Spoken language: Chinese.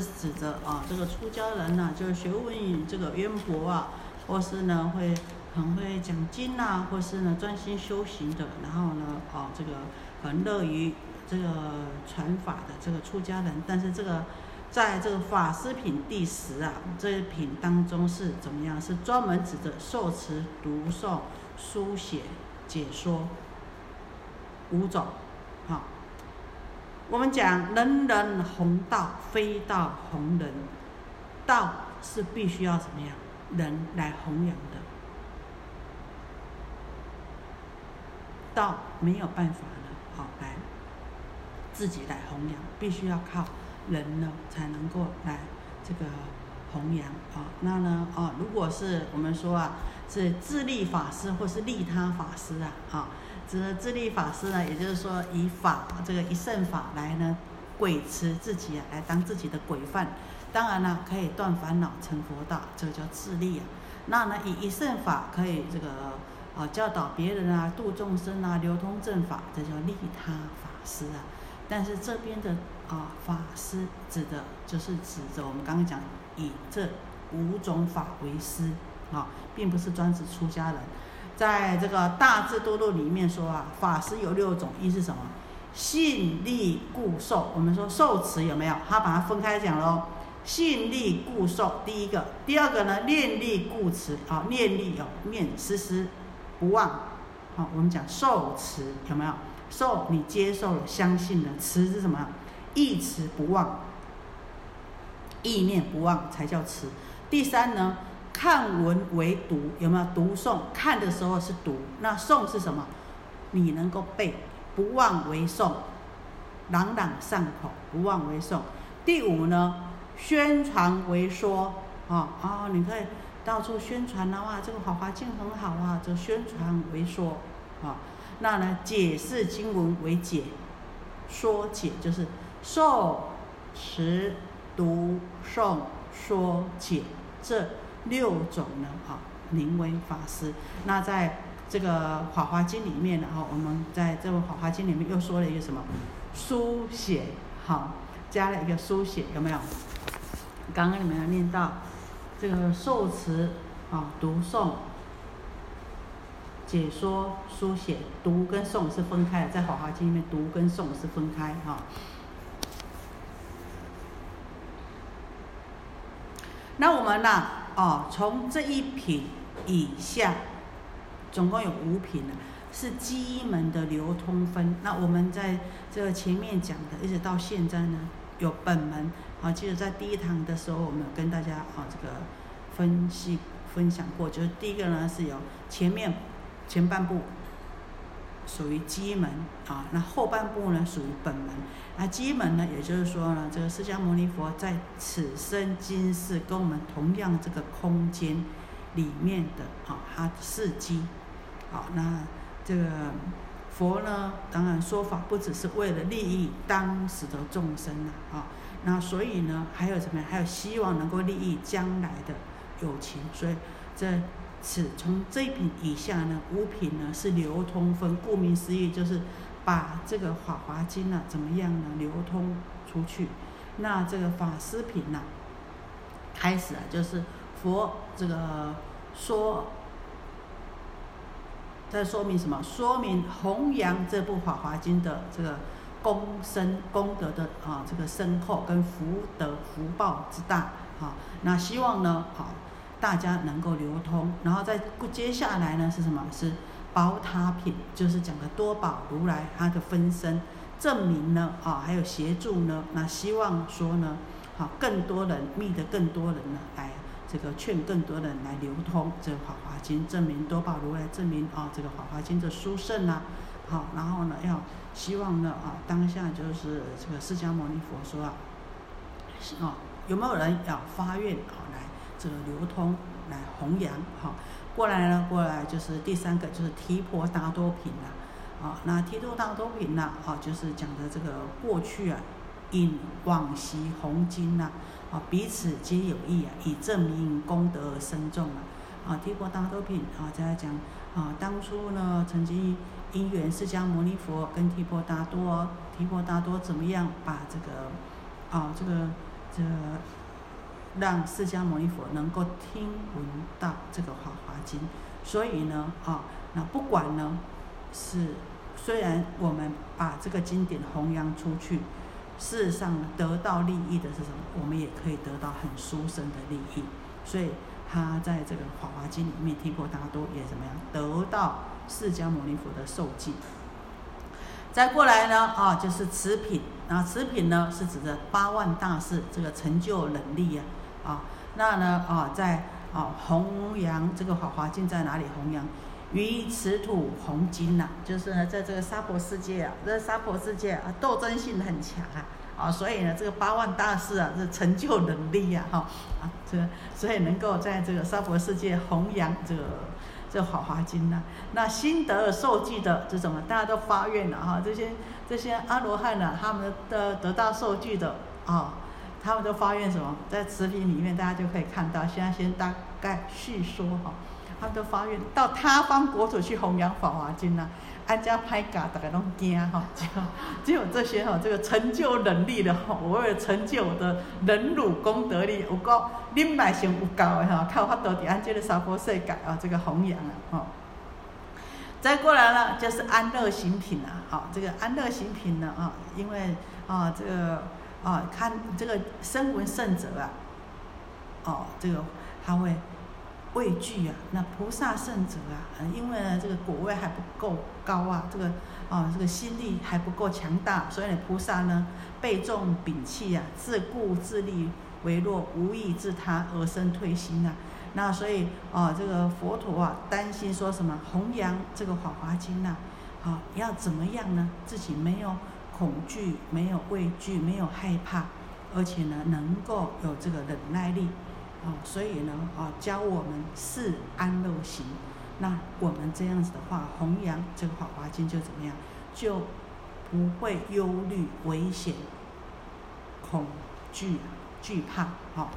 是指着啊这个出家人呐、就是学问这个渊博啊，或是呢会很会讲经呐、或是呢专心修行的，然后呢啊这个很乐于这个传法的这个出家人，但是这个。在这个法师品第十啊，这一品当中是怎么样？是专门指着受持、读诵、书写、解说五种。好，我们讲人人弘道，非道弘人。道是必须要怎么样？人来弘扬的。道没有办法呢，好来自己来弘扬，必须要靠。人呢才能够来这个弘扬啊，那呢啊，如果是我们说啊，是自利法师或是利他法师啊，啊，这自利法师呢，也就是说以法这个一圣法来呢，鬼持自己啊，来当自己的鬼犯，当然了，可以断烦恼成佛道，这个叫自利啊。那呢，以一圣法可以这个啊教导别人啊，度众生啊，流通正法，这叫利他法师啊。但是这边的啊法师指的就是指着我们刚刚讲以这五种法为师啊，并不是专指出家人。在这个大智多论里面说啊，法师有六种，一是什么？信力固受。我们说受持有没有？他把它分开讲喽。信力固受，第一个；第二个呢，念力固持啊，念力有念时时不忘。好，我们讲受持有没有？受你接受了，相信了，持是什么？意持不忘，意念不忘才叫持。第三呢，看文为读，有没有读诵？看的时候是读，那诵是什么？你能够背，不忘为诵，朗朗上口，不忘为诵。第五呢，宣传为说，啊啊，你可以到处宣传的话，这个《好环境》很好啊，就宣传为说，啊。那呢？解释经文为解，说解就是受持读诵说解这六种呢，啊，名为法师。那在这个《法华经》里面呢，哈，我们在这个《法华经》里面又说了一个什么？书写，好，加了一个书写，有没有？刚刚你们有念到这个受持啊，读诵。解说、书写、读跟诵是分开的，在《法华经》里面，读跟诵是分开哈。那我们呢？哦，从这一品以下，总共有五品呢，是基门的流通分。那我们在这前面讲的，一直到现在呢，有本门。啊，记得在第一堂的时候，我们有跟大家啊这个分析分享过，就是第一个呢是有前面。前半部属于基门啊，那后半部呢属于本门。那基门呢，也就是说呢，这个释迦牟尼佛在此生今世跟我们同样这个空间里面的啊，他是基。好，那这个佛呢，当然说法不只是为了利益当时的众生呐，啊，那所以呢，还有什么？还有希望能够利益将来的有情，所以这。此从这品以下呢，五品呢是流通分，顾名思义就是把这个《法华经》呢怎么样呢流通出去。那这个法师品呢，开始啊就是佛这个说，在说明什么？说明弘扬这部《法华经》的这个功深功德的啊这个深厚跟福德福报之大啊。那希望呢好。大家能够流通，然后再接下来呢是什么？是宝塔品，就是讲的多宝如来他的分身证明呢啊，还有协助呢。那希望说呢，好更多人密的更多人呢来这个劝更多人来流通这个法华经，证明多宝如来证明啊这个法华经的殊胜啊。好，然后呢要希望呢啊当下就是这个释迦牟尼佛说啊，啊有没有人要发愿啊来？这个流通来弘扬，哈，过来呢，过来就是第三个就是提婆达多品了，啊，那提婆达多品呢，啊，就是讲的这个过去啊，引往昔弘经呐，啊，彼此皆有益啊，以证明功德而深重啊，啊，提婆达多品啊，再讲啊，当初呢，曾经因缘释迦牟尼佛跟提婆达多，提婆达多怎么样把这个，啊，这个。这让释迦牟尼佛能够听闻到这个《法华经》，所以呢，啊，那不管呢是虽然我们把这个经典弘扬出去，事实上得到利益的是什么？我们也可以得到很殊胜的利益。所以他在这个《法华经》里面，提婆达多也怎么样得到释迦牟尼佛的受记。再过来呢，啊，就是持品，那持品呢是指的八万大士这个成就能力啊，啊，那呢，啊，在啊弘扬这个《法华经》在哪里弘扬？于此土弘经呐，就是呢，在这个娑婆世界啊，这娑婆世界啊，斗争性很强啊，啊，所以呢，这个八万大士啊，这成就能力呀，哈，啊，这所以能够在这个娑婆世界弘扬这个。这《法华经》呢，那心得受记的这种啊，大家都发愿了哈。这些这些阿罗汉呢，他们的得到受记的啊，他们都发愿什么？在词品里面大家就可以看到。现在先大概叙说哈，他们都发愿到他方国土去弘扬《法华经》呢。安家拍嘎，大家拢惊哈，只有只有这些哈，这个成就能力的哈，我为了成就我的忍辱功德力，有够恁百姓有够的哈，靠法度伫安这个娑婆世界啊，这个弘扬啊，哈。再过来了就是安乐行品啊，好，这个安乐行品呢啊，因为啊这个啊看这个声闻圣者啊，哦这个他会。畏惧啊，那菩萨圣者啊，因为呢这个果位还不够高啊，这个啊这个心力还不够强大，所以呢菩萨呢背重摒弃啊，自顾自立为弱，无益自他而生退心呐。那所以啊这个佛陀啊担心说什么弘扬这个法华经呐，啊要怎么样呢？自己没有恐惧，没有畏惧，没有害怕，而且呢能够有这个忍耐力。啊，所以呢，啊，教我们是安乐行，那我们这样子的话，弘扬这个《法华经》就怎么样，就不会忧虑、危险、恐惧、惧怕，好。